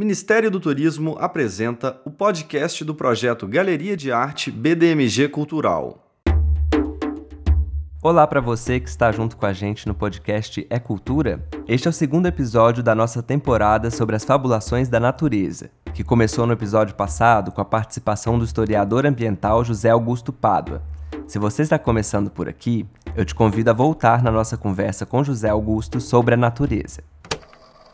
Ministério do Turismo apresenta o podcast do projeto Galeria de Arte BDMG Cultural. Olá para você que está junto com a gente no podcast É Cultura. Este é o segundo episódio da nossa temporada sobre as fabulações da natureza, que começou no episódio passado com a participação do historiador ambiental José Augusto Pádua. Se você está começando por aqui, eu te convido a voltar na nossa conversa com José Augusto sobre a natureza.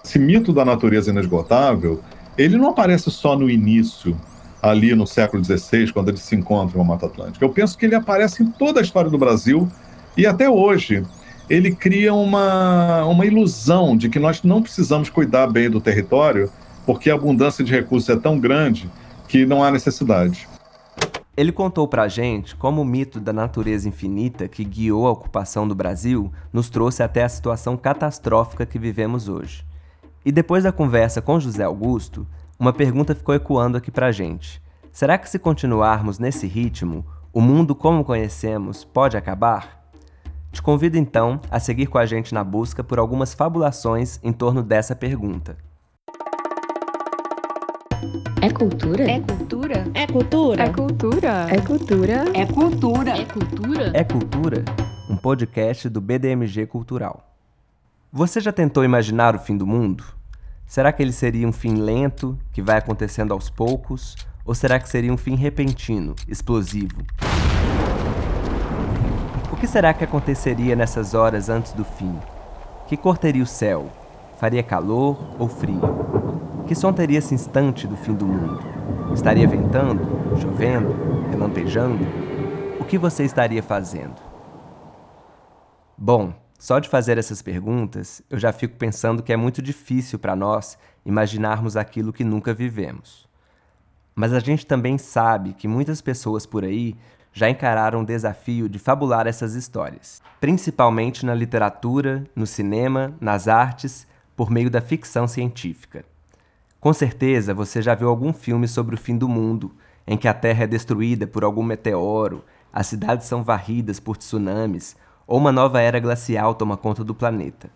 Esse mito da natureza inesgotável, ele não aparece só no início, ali no século XVI, quando eles se encontram na Mata Atlântica. Eu penso que ele aparece em toda a história do Brasil e até hoje. Ele cria uma, uma ilusão de que nós não precisamos cuidar bem do território, porque a abundância de recursos é tão grande que não há necessidade. Ele contou pra gente como o mito da natureza infinita que guiou a ocupação do Brasil nos trouxe até a situação catastrófica que vivemos hoje. E depois da conversa com José Augusto, uma pergunta ficou ecoando aqui pra gente. Será que se continuarmos nesse ritmo, o mundo como conhecemos pode acabar? Te convido então a seguir com a gente na busca por algumas fabulações em torno dessa pergunta. É cultura? É cultura? É cultura? É cultura? É cultura? É cultura? É cultura? É Cultura, um podcast do BDMG Cultural. Você já tentou imaginar o fim do mundo? Será que ele seria um fim lento, que vai acontecendo aos poucos? Ou será que seria um fim repentino, explosivo? O que será que aconteceria nessas horas antes do fim? Que cor teria o céu? Faria calor ou frio? Que som teria esse instante do fim do mundo? Estaria ventando, chovendo, relampejando? O que você estaria fazendo? Bom, só de fazer essas perguntas, eu já fico pensando que é muito difícil para nós imaginarmos aquilo que nunca vivemos. Mas a gente também sabe que muitas pessoas por aí já encararam o desafio de fabular essas histórias, principalmente na literatura, no cinema, nas artes, por meio da ficção científica. Com certeza você já viu algum filme sobre o fim do mundo, em que a Terra é destruída por algum meteoro, as cidades são varridas por tsunamis ou uma nova era glacial toma conta do planeta.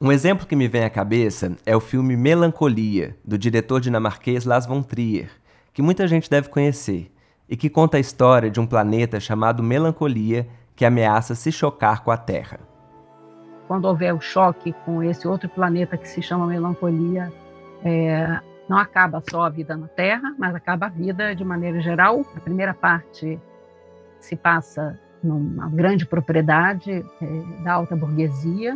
Um exemplo que me vem à cabeça é o filme Melancolia, do diretor dinamarquês Lars von Trier, que muita gente deve conhecer, e que conta a história de um planeta chamado Melancolia que ameaça se chocar com a Terra. Quando houver o choque com esse outro planeta que se chama Melancolia, é, não acaba só a vida na Terra, mas acaba a vida de maneira geral. A primeira parte se passa numa grande propriedade é, da alta burguesia,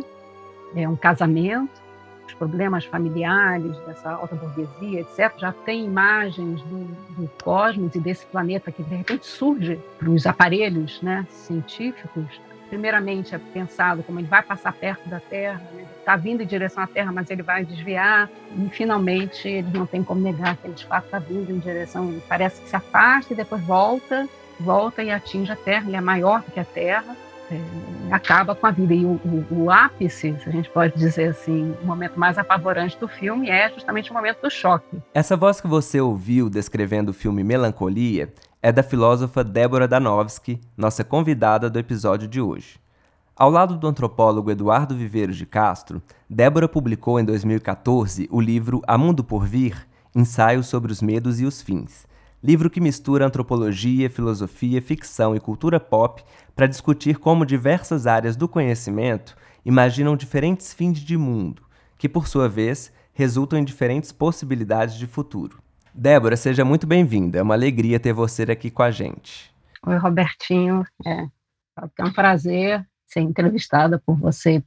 é um casamento, os problemas familiares dessa alta burguesia, etc. Já tem imagens do, do cosmos e desse planeta que de repente surge para os aparelhos né, científicos. Primeiramente é pensado como ele vai passar perto da Terra, está né? vindo em direção à Terra, mas ele vai desviar. E finalmente eles não tem como negar que ele de fato está vindo em direção, parece que se afasta e depois volta volta e atinge a Terra, ele é maior que a Terra, é, acaba com a vida. E o, o, o, ápice, se a gente pode dizer assim, o momento mais apavorante do filme é justamente o momento do choque. Essa voz que você ouviu descrevendo o filme Melancolia é da filósofa Débora Danowski, nossa convidada do episódio de hoje. Ao lado do antropólogo Eduardo Viveiros de Castro, Débora publicou em 2014 o livro A Mundo por Vir Ensaios sobre os Medos e os Fins livro que mistura antropologia, filosofia, ficção e cultura pop para discutir como diversas áreas do conhecimento imaginam diferentes fins de mundo, que por sua vez resultam em diferentes possibilidades de futuro. Débora, seja muito bem-vinda. É uma alegria ter você aqui com a gente. Oi, Robertinho. É, é um prazer ser entrevistada por você.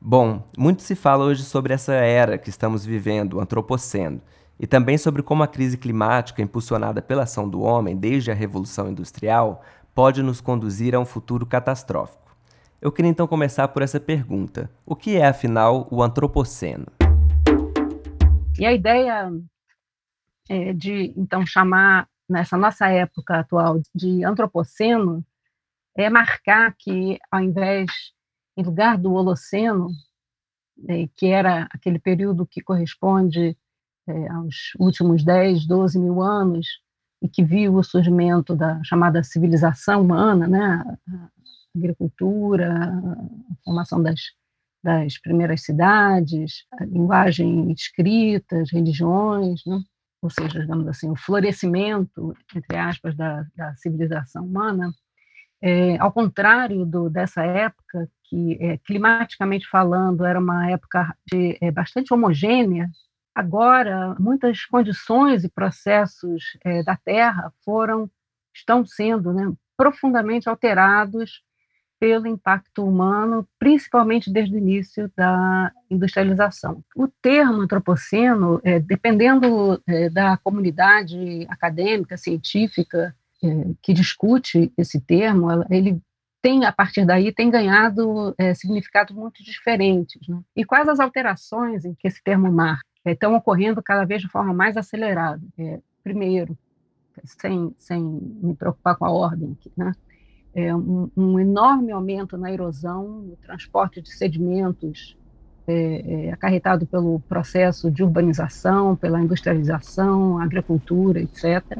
Bom, muito se fala hoje sobre essa era que estamos vivendo, o antropoceno e também sobre como a crise climática impulsionada pela ação do homem desde a Revolução Industrial pode nos conduzir a um futuro catastrófico. Eu queria então começar por essa pergunta: o que é, afinal, o antropoceno? E a ideia é de então chamar nessa nossa época atual de antropoceno é marcar que ao invés em lugar do holoceno, é, que era aquele período que corresponde é, aos últimos 10, 12 mil anos, e que viu o surgimento da chamada civilização humana, né? a agricultura, a formação das, das primeiras cidades, a linguagem escrita, as religiões, né? ou seja, digamos assim, o florescimento, entre aspas, da, da civilização humana, é, ao contrário do, dessa época, que é, climaticamente falando era uma época de, é, bastante homogênea, agora muitas condições e processos é, da Terra foram estão sendo né, profundamente alterados pelo impacto humano, principalmente desde o início da industrialização. O termo antropoceno, é, dependendo é, da comunidade acadêmica, científica, é, que discute esse termo, ele tem, a partir daí, tem ganhado é, significados muito diferentes. Né? E quais as alterações em que esse termo marca? É, estão ocorrendo cada vez de forma mais acelerada. É, primeiro, sem, sem me preocupar com a ordem aqui, né? é, um, um, enorme aumento na erosão, no transporte de sedimentos é, é, acarretado pelo processo de urbanização, pela industrialização, agricultura, etc.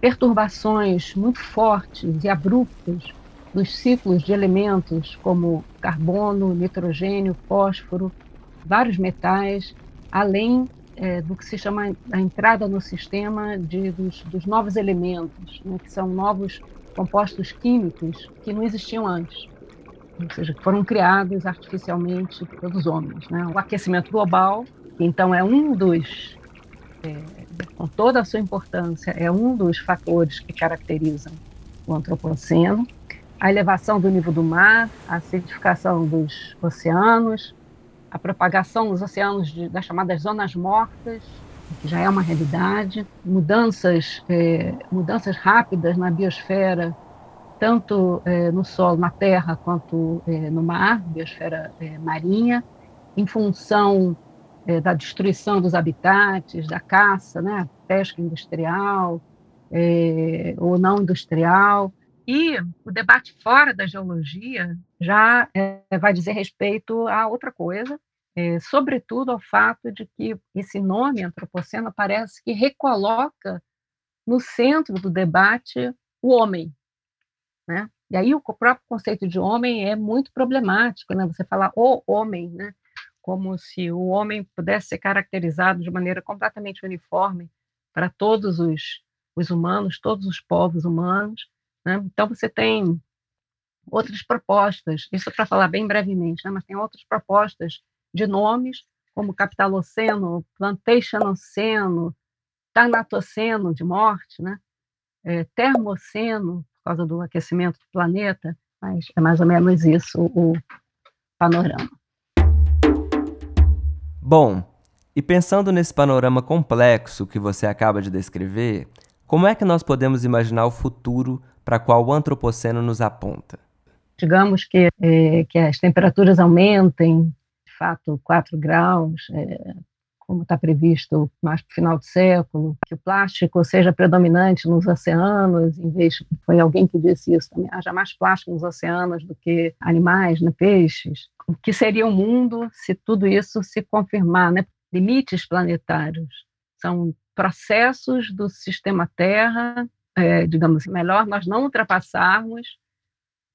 Perturbações muito fortes e abruptas dos ciclos de elementos como carbono, nitrogênio, fósforo, vários metais, além é, do que se chama a entrada no sistema de, dos, dos novos elementos, né, que são novos compostos químicos que não existiam antes, ou seja, que foram criados artificialmente pelos homens. Né? O aquecimento global, então, é um dos, é, com toda a sua importância, é um dos fatores que caracterizam o antropoceno. A elevação do nível do mar, a acidificação dos oceanos, a propagação nos oceanos de, das chamadas zonas mortas, que já é uma realidade, mudanças, é, mudanças rápidas na biosfera, tanto é, no solo, na terra, quanto é, no mar, biosfera é, marinha, em função é, da destruição dos habitats, da caça, né, pesca industrial é, ou não industrial. E o debate fora da geologia já vai dizer respeito a outra coisa, é, sobretudo ao fato de que esse nome antropoceno parece que recoloca no centro do debate o homem, né? E aí o próprio conceito de homem é muito problemático, né? Você falar o homem, né? Como se o homem pudesse ser caracterizado de maneira completamente uniforme para todos os, os humanos, todos os povos humanos, né? Então você tem outras propostas, isso para falar bem brevemente, né? Mas tem outras propostas de nomes, como capitaloceno, plantationoceno, tanatoceno, de morte, né? É, termoceno, por causa do aquecimento do planeta, mas é mais ou menos isso o panorama. Bom, e pensando nesse panorama complexo que você acaba de descrever, como é que nós podemos imaginar o futuro para qual o antropoceno nos aponta? Digamos que, é, que as temperaturas aumentem, fato 4 graus, é, como está previsto mais para o final do século, que o plástico seja predominante nos oceanos, em vez foi alguém que disse isso também, haja mais plástico nos oceanos do que animais, né, peixes. O que seria o mundo se tudo isso se confirmar, né? Limites planetários são processos do sistema Terra, é, digamos assim, melhor nós não ultrapassarmos,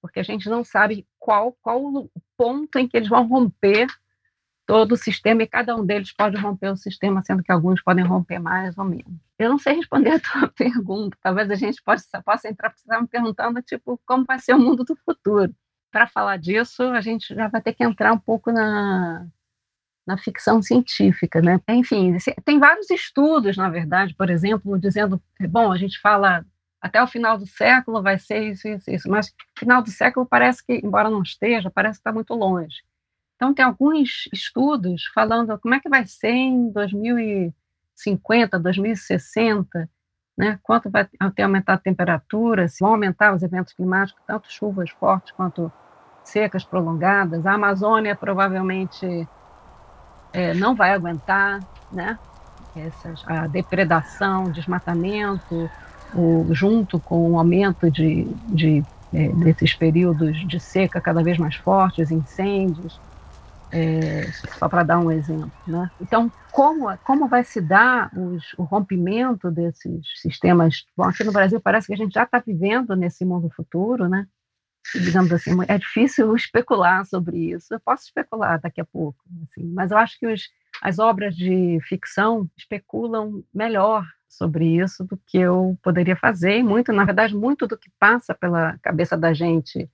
porque a gente não sabe qual qual o ponto em que eles vão romper todo o sistema e cada um deles pode romper o sistema, sendo que alguns podem romper mais ou menos. Eu não sei responder a tua pergunta, talvez a gente possa, possa entrar tá me perguntando, tipo, como vai ser o mundo do futuro. Para falar disso, a gente já vai ter que entrar um pouco na, na ficção científica, né? Enfim, tem vários estudos, na verdade, por exemplo, dizendo, bom, a gente fala até o final do século vai ser isso, isso, isso, mas final do século parece que, embora não esteja, parece que está muito longe. Então, tem alguns estudos falando como é que vai ser em 2050, 2060, né? quanto vai ter aumentado a temperatura, se vão aumentar os eventos climáticos, tanto chuvas fortes quanto secas prolongadas. A Amazônia provavelmente é, não vai aguentar, né? Essas, a depredação, desmatamento, o, junto com o aumento de, de é, desses períodos de seca cada vez mais fortes, incêndios, é, só para dar um exemplo. Né? Então, como, como vai se dar os, o rompimento desses sistemas? Bom, aqui no Brasil parece que a gente já está vivendo nesse mundo futuro, né? Digamos assim, é difícil especular sobre isso. Eu posso especular daqui a pouco, assim, mas eu acho que os, as obras de ficção especulam melhor sobre isso do que eu poderia fazer, e muito, na verdade, muito do que passa pela cabeça da gente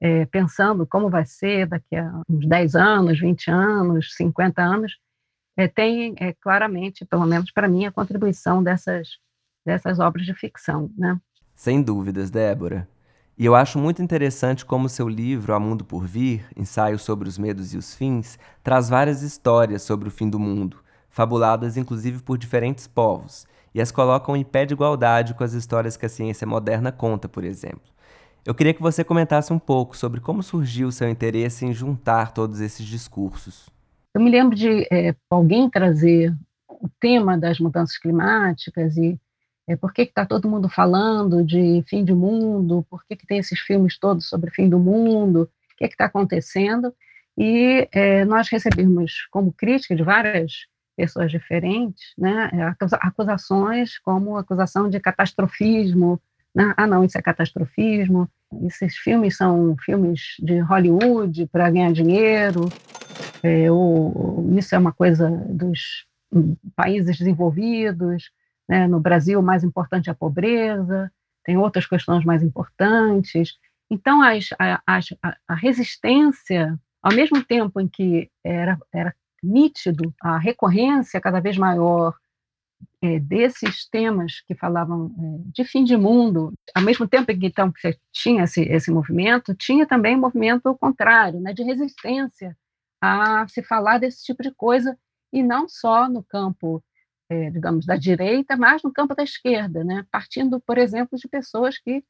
é, pensando como vai ser daqui a uns 10 anos, 20 anos, 50 anos, é, tem é, claramente, pelo menos para mim, a contribuição dessas, dessas obras de ficção. Né? Sem dúvidas, Débora. E eu acho muito interessante como seu livro, A Mundo por Vir, ensaio sobre os medos e os fins, traz várias histórias sobre o fim do mundo, fabuladas inclusive por diferentes povos, e as colocam em pé de igualdade com as histórias que a ciência moderna conta, por exemplo. Eu queria que você comentasse um pouco sobre como surgiu o seu interesse em juntar todos esses discursos. Eu me lembro de é, alguém trazer o tema das mudanças climáticas e é, por que está todo mundo falando de fim de mundo, por que, que tem esses filmes todos sobre fim do mundo, o que está acontecendo. E é, nós recebemos como crítica de várias pessoas diferentes né, acusações como acusação de catastrofismo, né? ah não, isso é catastrofismo, esses filmes são filmes de Hollywood para ganhar dinheiro, é, ou, isso é uma coisa dos países desenvolvidos, né? no Brasil o mais importante é a pobreza, tem outras questões mais importantes. Então, as, a, resistência, ao mesmo tempo em que era, era nítido a recorrência cada vez maior é, desses temas que falavam é, de fim de mundo, ao mesmo tempo que então que tinha esse, esse movimento, tinha também um movimento contrário, né, de resistência a se falar desse tipo de coisa e não só no campo, é, digamos, da direita, mas no campo da esquerda, né, partindo, por exemplo, de pessoas que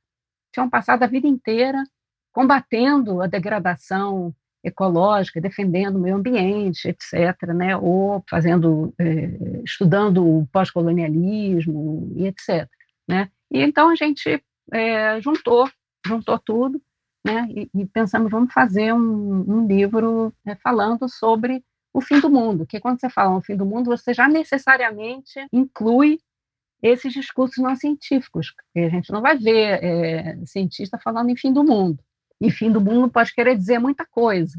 tinham passado a vida inteira combatendo a degradação ecológica, defendendo o meio ambiente, etc., né? ou fazendo, é, estudando o pós-colonialismo e etc. Né? E então a gente é, juntou, juntou tudo, né? E, e, pensamos, vamos fazer um, um livro né, falando sobre o fim do mundo, que quando você fala no fim do mundo, você já necessariamente inclui esses discursos não científicos, a gente não vai ver é, cientista falando em fim do mundo. E fim do mundo pode querer dizer muita coisa.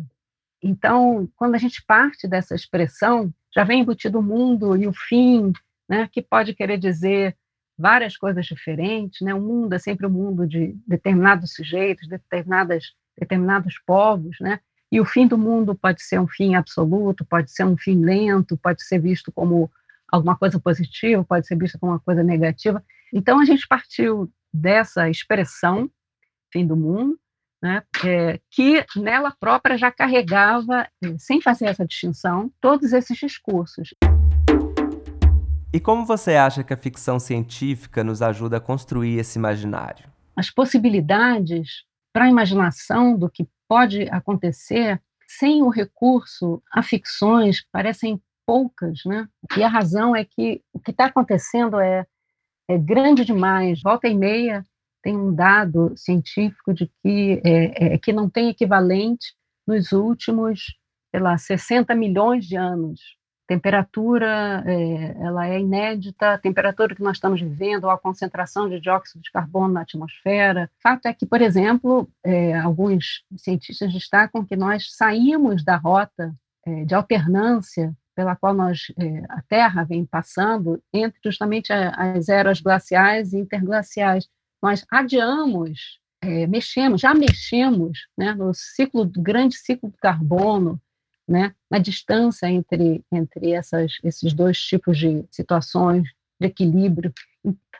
Então, quando a gente parte dessa expressão, já vem embutido o mundo e o fim, né, que pode querer dizer várias coisas diferentes. Né? O mundo é sempre o um mundo de determinados sujeitos, determinadas, determinados povos, né? E o fim do mundo pode ser um fim absoluto, pode ser um fim lento, pode ser visto como alguma coisa positiva, pode ser visto como uma coisa negativa. Então, a gente partiu dessa expressão, fim do mundo, né, é, que nela própria já carregava, é, sem fazer essa distinção, todos esses discursos. E como você acha que a ficção científica nos ajuda a construir esse imaginário? As possibilidades para a imaginação do que pode acontecer sem o recurso a ficções parecem poucas, né? E a razão é que o que está acontecendo é, é grande demais. Volta e meia tem um dado científico de que, é, é, que não tem equivalente nos últimos, sei lá, 60 milhões de anos. Temperatura é, ela é inédita, a temperatura que nós estamos vivendo, a concentração de dióxido de carbono na atmosfera. Fato é que, por exemplo, é, alguns cientistas destacam que nós saímos da rota é, de alternância pela qual nós, é, a Terra vem passando entre justamente as eras glaciais e interglaciais nós adiamos, é, mexemos, já mexemos né, no ciclo, grande ciclo do carbono, né, na distância entre, entre essas, esses dois tipos de situações de equilíbrio.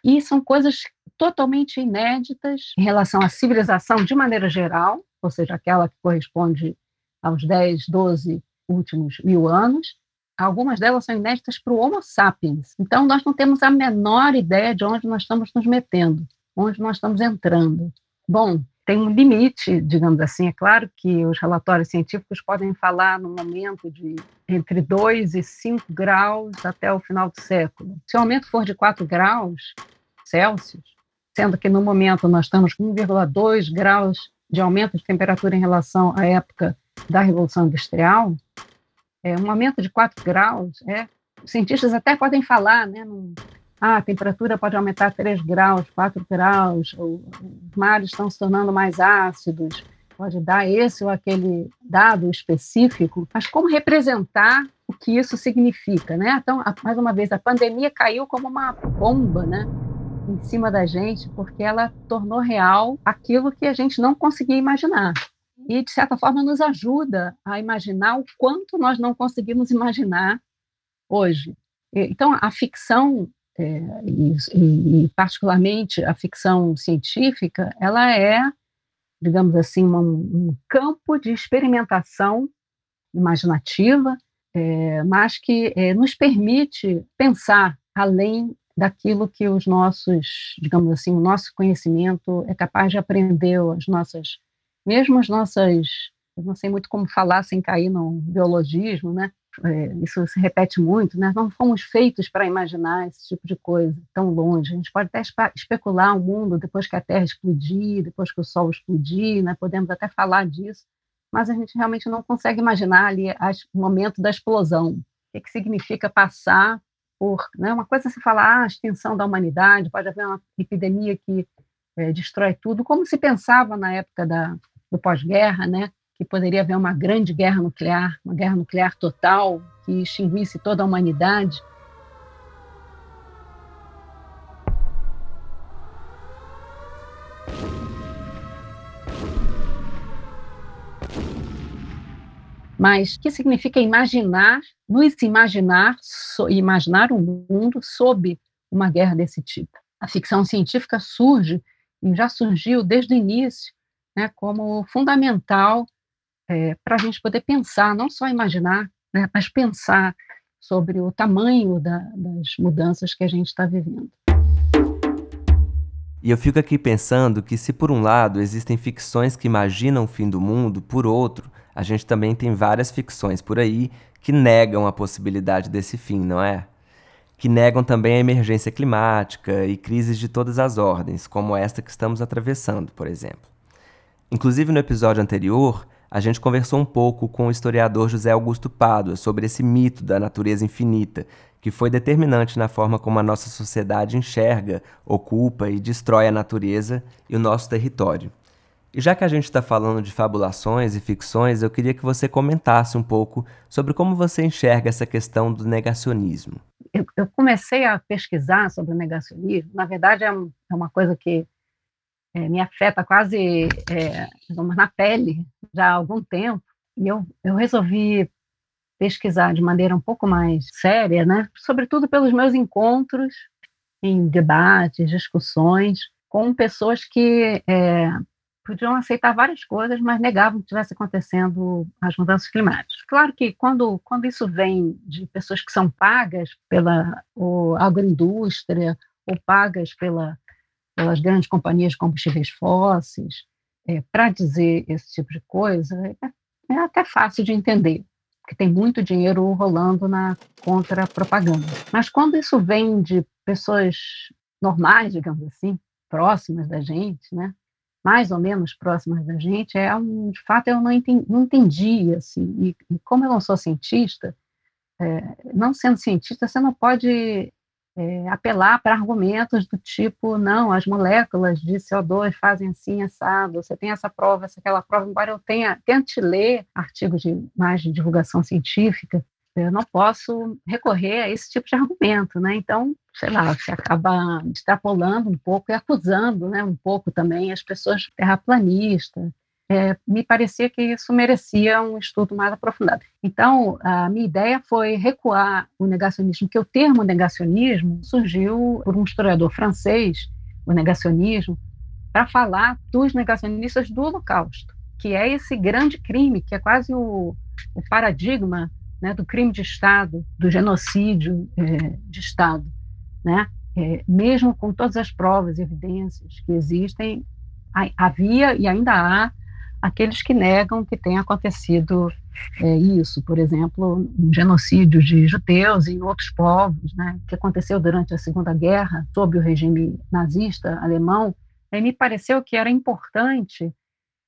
E são coisas totalmente inéditas em relação à civilização de maneira geral, ou seja, aquela que corresponde aos 10, 12 últimos mil anos. Algumas delas são inéditas para o Homo sapiens. Então, nós não temos a menor ideia de onde nós estamos nos metendo onde nós estamos entrando. Bom, tem um limite, digamos assim. É claro que os relatórios científicos podem falar no momento de entre 2 e 5 graus até o final do século. Se o aumento for de 4 graus Celsius, sendo que no momento nós estamos com 1,2 graus de aumento de temperatura em relação à época da Revolução Industrial, é, um aumento de 4 graus, é, os cientistas até podem falar né, num, ah, a temperatura pode aumentar 3 graus, 4 graus, os mares estão se tornando mais ácidos, pode dar esse ou aquele dado específico, mas como representar o que isso significa, né? Então, mais uma vez, a pandemia caiu como uma bomba, né? Em cima da gente, porque ela tornou real aquilo que a gente não conseguia imaginar. E, de certa forma, nos ajuda a imaginar o quanto nós não conseguimos imaginar hoje. Então, a ficção é, e, e, particularmente a ficção científica, ela é, digamos assim, um, um campo de experimentação imaginativa, é, mas que é, nos permite pensar além daquilo que os nossos, digamos assim, o nosso conhecimento é capaz de aprender, as nossas, mesmo as nossas, eu não sei muito como falar sem cair no biologismo, né? É, isso se repete muito, né? não fomos feitos para imaginar esse tipo de coisa tão longe. A gente pode até especular o mundo depois que a Terra explodir, depois que o Sol explodir, né? podemos até falar disso, mas a gente realmente não consegue imaginar ali o momento da explosão. O que, que significa passar por. Né? Uma coisa é se falar ah, a extinção da humanidade, pode haver uma epidemia que é, destrói tudo, como se pensava na época da, do pós-guerra, né? Que poderia haver uma grande guerra nuclear, uma guerra nuclear total, que extinguisse toda a humanidade. Mas o que significa imaginar, nos imaginar, so, imaginar um mundo sob uma guerra desse tipo? A ficção científica surge, e já surgiu desde o início, né, como fundamental é, para a gente poder pensar, não só imaginar, né, mas pensar sobre o tamanho da, das mudanças que a gente está vivendo. E eu fico aqui pensando que, se por um lado existem ficções que imaginam o fim do mundo, por outro, a gente também tem várias ficções por aí que negam a possibilidade desse fim, não é? Que negam também a emergência climática e crises de todas as ordens, como esta que estamos atravessando, por exemplo. Inclusive, no episódio anterior, a gente conversou um pouco com o historiador José Augusto Pádua sobre esse mito da natureza infinita, que foi determinante na forma como a nossa sociedade enxerga, ocupa e destrói a natureza e o nosso território. E já que a gente está falando de fabulações e ficções, eu queria que você comentasse um pouco sobre como você enxerga essa questão do negacionismo. Eu, eu comecei a pesquisar sobre o negacionismo, na verdade é, é uma coisa que é, me afeta quase é, na pele já há algum tempo, e eu, eu resolvi pesquisar de maneira um pouco mais séria, né? sobretudo pelos meus encontros em debates, discussões com pessoas que é, podiam aceitar várias coisas, mas negavam que estivesse acontecendo as mudanças climáticas. Claro que quando, quando isso vem de pessoas que são pagas pela agroindústria ou pagas pela pelas grandes companhias de combustíveis fósseis, é, para dizer esse tipo de coisa, é, é, até fácil de entender, porque tem muito dinheiro rolando na contra-propaganda. Mas quando isso vem de pessoas normais, digamos assim, próximas da gente, né? mais ou menos próximas da gente, é um, de fato eu não entendi, não entendi assim, e, e, como eu não sou cientista, é, não sendo cientista, você não pode é, apelar para argumentos do tipo, não, as moléculas de CO2 fazem assim, assado, você tem essa prova, essa aquela prova, embora eu tenha, tente ler artigos de mais de divulgação científica, eu não posso recorrer a esse tipo de argumento, né? Então, sei lá, você acaba extrapolando um pouco e acusando, né, um pouco também as pessoas terraplanistas, é, me parecia que isso merecia um estudo mais aprofundado. Então, a minha ideia foi recuar o negacionismo, que o termo negacionismo surgiu por um historiador francês, o negacionismo, para falar dos negacionistas do Holocausto, que é esse grande crime, que é quase o, o paradigma né, do crime de Estado, do genocídio é, de Estado. Né? É, mesmo com todas as provas e evidências que existem, havia e ainda há aqueles que negam que tenha acontecido é, isso, por exemplo, um genocídio de judeus e outros povos, né, que aconteceu durante a Segunda Guerra sob o regime nazista alemão, é, me pareceu que era importante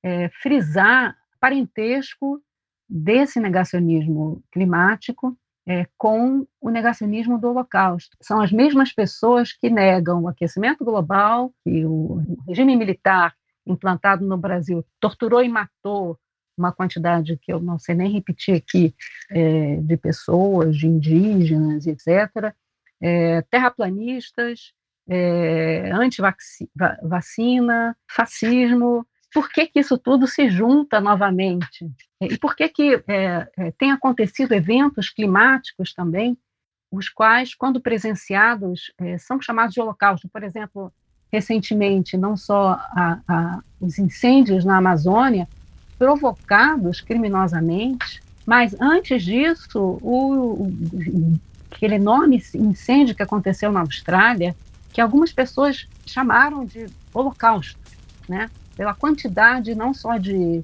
é, frisar parentesco desse negacionismo climático é, com o negacionismo do Holocausto. São as mesmas pessoas que negam o aquecimento global, que o regime militar implantado no Brasil torturou e matou uma quantidade que eu não sei nem repetir aqui é, de pessoas, de indígenas, etc., é, terraplanistas, é, anti-vacina, fascismo. Por que, que isso tudo se junta novamente? E por que, que é, é, tem acontecido eventos climáticos também, os quais, quando presenciados, é, são chamados de holocausto? Por exemplo, recentemente, não só a, a, os incêndios na Amazônia, provocados criminosamente, mas antes disso, o, o, aquele enorme incêndio que aconteceu na Austrália, que algumas pessoas chamaram de holocausto, né? pela quantidade não só de,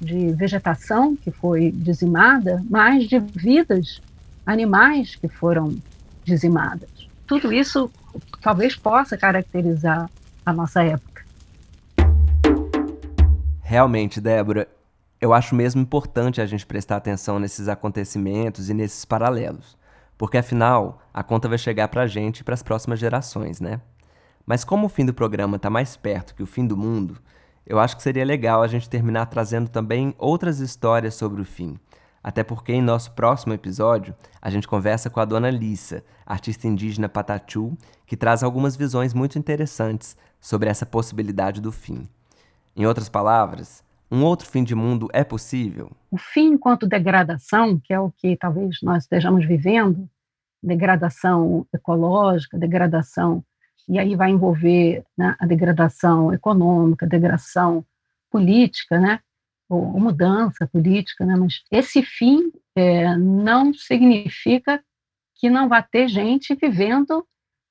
de vegetação que foi dizimada, mas de vidas animais que foram dizimadas. Tudo isso talvez possa caracterizar a nossa época. Realmente, Débora, eu acho mesmo importante a gente prestar atenção nesses acontecimentos e nesses paralelos, porque afinal a conta vai chegar para a gente e para as próximas gerações, né? Mas como o fim do programa está mais perto que o fim do mundo, eu acho que seria legal a gente terminar trazendo também outras histórias sobre o fim. Até porque em nosso próximo episódio a gente conversa com a dona Lissa, artista indígena Patachu, que traz algumas visões muito interessantes sobre essa possibilidade do fim. Em outras palavras, um outro fim de mundo é possível? O fim enquanto degradação, que é o que talvez nós estejamos vivendo, degradação ecológica, degradação, e aí vai envolver né, a degradação econômica, degradação política, né? Ou, ou mudança política, né? mas esse fim é, não significa que não vai ter gente vivendo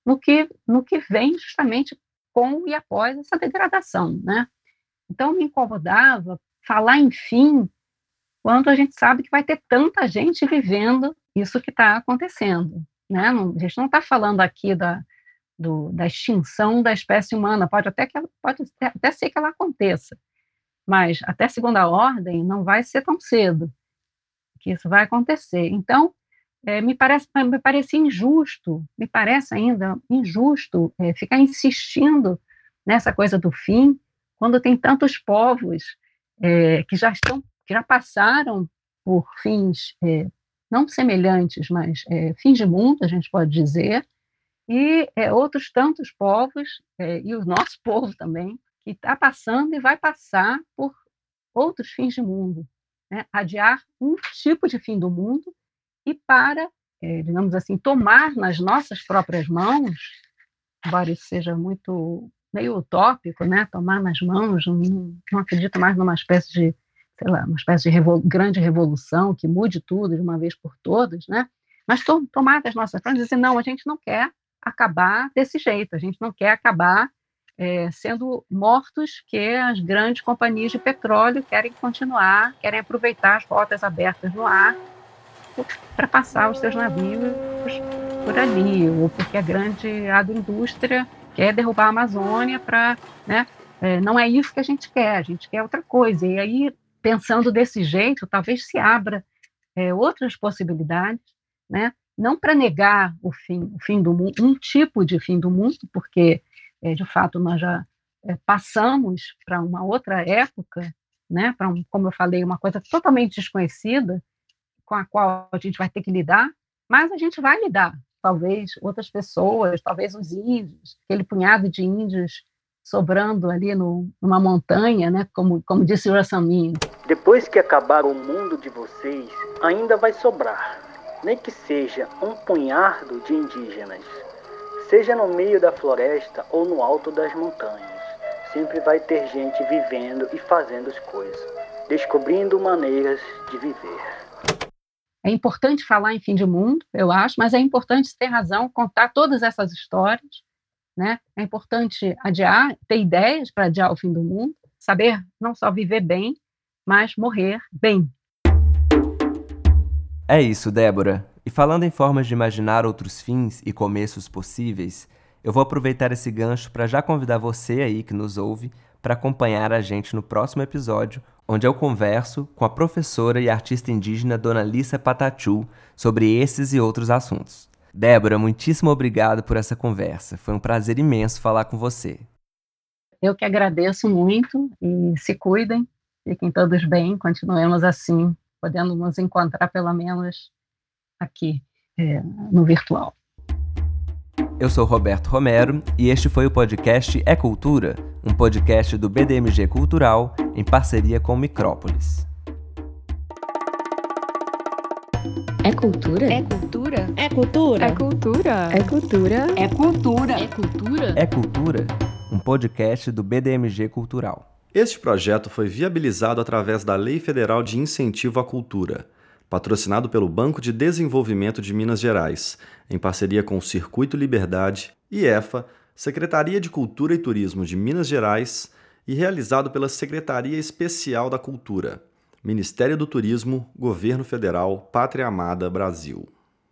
no que, no que vem justamente com e após essa degradação. Né? Então, me incomodava falar em fim quando a gente sabe que vai ter tanta gente vivendo isso que está acontecendo. Né? Não, a gente não está falando aqui da, do, da extinção da espécie humana, pode até, que, pode até ser que ela aconteça, mas até segunda ordem não vai ser tão cedo que isso vai acontecer. Então, é, me parece me parece injusto, me parece ainda injusto é, ficar insistindo nessa coisa do fim, quando tem tantos povos é, que já estão, que já passaram por fins não semelhantes, mas fins de mundo, a gente pode dizer, e outros tantos povos, e o nosso povo também, que está passando e vai passar por outros fins de mundo. Né? Adiar um tipo de fim do mundo e para, é, digamos assim, tomar nas nossas próprias mãos, embora isso seja muito meio utópico, né? Tomar nas mãos, não, não acredito mais numa espécie de, sei lá, uma espécie de revol grande revolução que mude tudo de uma vez por todas, né? Mas to tomar das nossas mãos e dizer, não, a gente não quer acabar desse jeito, a gente não quer acabar é, sendo mortos que as grandes companhias de petróleo querem continuar, querem aproveitar as rotas abertas no ar para passar os seus navios por ali, ou porque a grande agroindústria quer derrubar a Amazônia para, né, é, não é isso que a gente quer, a gente quer outra coisa. E aí, pensando desse jeito, talvez se abra é, outras possibilidades, né, não para negar o fim, o fim do mundo, um tipo de fim do mundo, porque é, de fato, nós já é, passamos para uma outra época, né, para, um, como eu falei, uma coisa totalmente desconhecida, com a qual a gente vai ter que lidar, mas a gente vai lidar. Talvez outras pessoas, talvez os índios, aquele punhado de índios sobrando ali no, numa montanha, né, como, como disse o Rassamin. Depois que acabar o mundo de vocês, ainda vai sobrar, nem que seja um punhado de indígenas Seja no meio da floresta ou no alto das montanhas, sempre vai ter gente vivendo e fazendo as coisas, descobrindo maneiras de viver. É importante falar em fim de mundo, eu acho, mas é importante ter razão, contar todas essas histórias, né? É importante adiar, ter ideias para adiar o fim do mundo, saber não só viver bem, mas morrer bem. É isso, Débora. E falando em formas de imaginar outros fins e começos possíveis, eu vou aproveitar esse gancho para já convidar você aí que nos ouve para acompanhar a gente no próximo episódio, onde eu converso com a professora e artista indígena Dona Lissa Patachu sobre esses e outros assuntos. Débora, muitíssimo obrigado por essa conversa. Foi um prazer imenso falar com você. Eu que agradeço muito e se cuidem, fiquem todos bem, continuemos assim, podendo nos encontrar pelo menos aqui é, no virtual. Eu sou Roberto Romero e este foi o podcast É Cultura, um podcast do BDMG Cultural em parceria com Micrópolis. É cultura? É cultura? É cultura? É cultura? É cultura? É cultura? É cultura? É Cultura, um podcast do BDMG Cultural. Este projeto foi viabilizado através da Lei Federal de Incentivo à Cultura, patrocinado pelo Banco de Desenvolvimento de Minas Gerais, em parceria com o Circuito Liberdade, IEFA, Secretaria de Cultura e Turismo de Minas Gerais e realizado pela Secretaria Especial da Cultura, Ministério do Turismo, Governo Federal, Pátria Amada, Brasil.